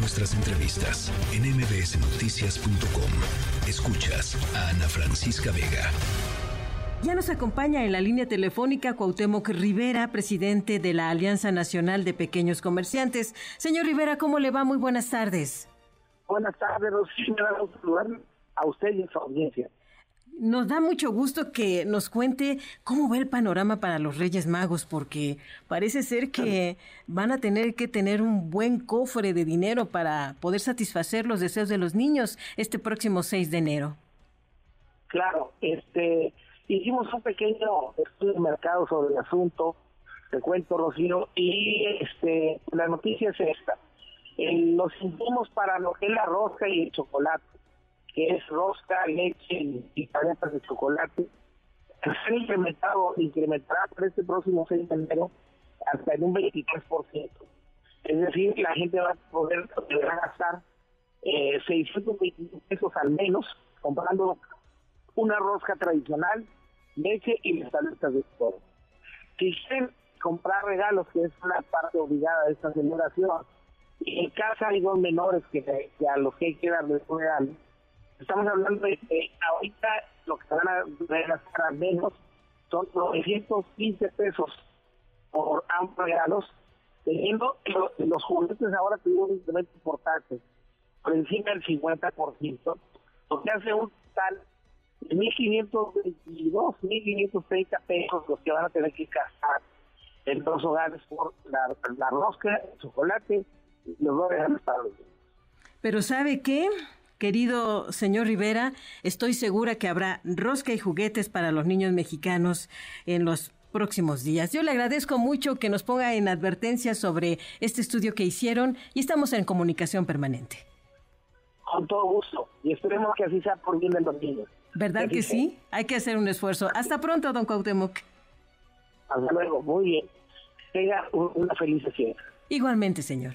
nuestras entrevistas en mbsnoticias.com. Escuchas a Ana Francisca Vega. Ya nos acompaña en la línea telefónica Cuauhtémoc Rivera, presidente de la Alianza Nacional de Pequeños Comerciantes. Señor Rivera, ¿cómo le va? Muy buenas tardes. Buenas tardes, Rocío. Me a usted y a su audiencia. Nos da mucho gusto que nos cuente cómo va el panorama para los Reyes Magos, porque parece ser que van a tener que tener un buen cofre de dinero para poder satisfacer los deseos de los niños este próximo 6 de enero. Claro, este, hicimos un pequeño estudio de mercado sobre el asunto, te cuento Rocío, y este la noticia es esta. los insumos para lo que es la rosca y el chocolate, que es rosca, leche y paletas de chocolate, se han incrementado, incrementará para este próximo 6 de enero hasta en un 23%. Es decir, la gente va a poder gastar eh, 625 pesos al menos comprando una rosca tradicional leche y las tabletas de todo. Si quieren comprar regalos, que es una parte obligada de esta celebración, en casa hay dos menores que, a los que hay que darles un regalo, estamos hablando de que ahorita lo que van a gastar al menos son 915 pesos por ambos regalos, teniendo los, los juguetes ahora tienen un incremento importante, por encima del 50%, lo que hace un total 1.522, 1.530 pesos los que van a tener que gastar en los hogares por la, la rosca, el chocolate y los dos regalos para los niños. Pero ¿sabe qué? Querido señor Rivera, estoy segura que habrá rosca y juguetes para los niños mexicanos en los próximos días. Yo le agradezco mucho que nos ponga en advertencia sobre este estudio que hicieron y estamos en comunicación permanente. Con todo gusto y esperemos que así sea por bien de los niños. ¿Verdad que sí? Hay que hacer un esfuerzo. Hasta pronto, don Cuauhtémoc. Hasta luego, muy bien. Tenga una feliz fiesta. Igualmente, señor.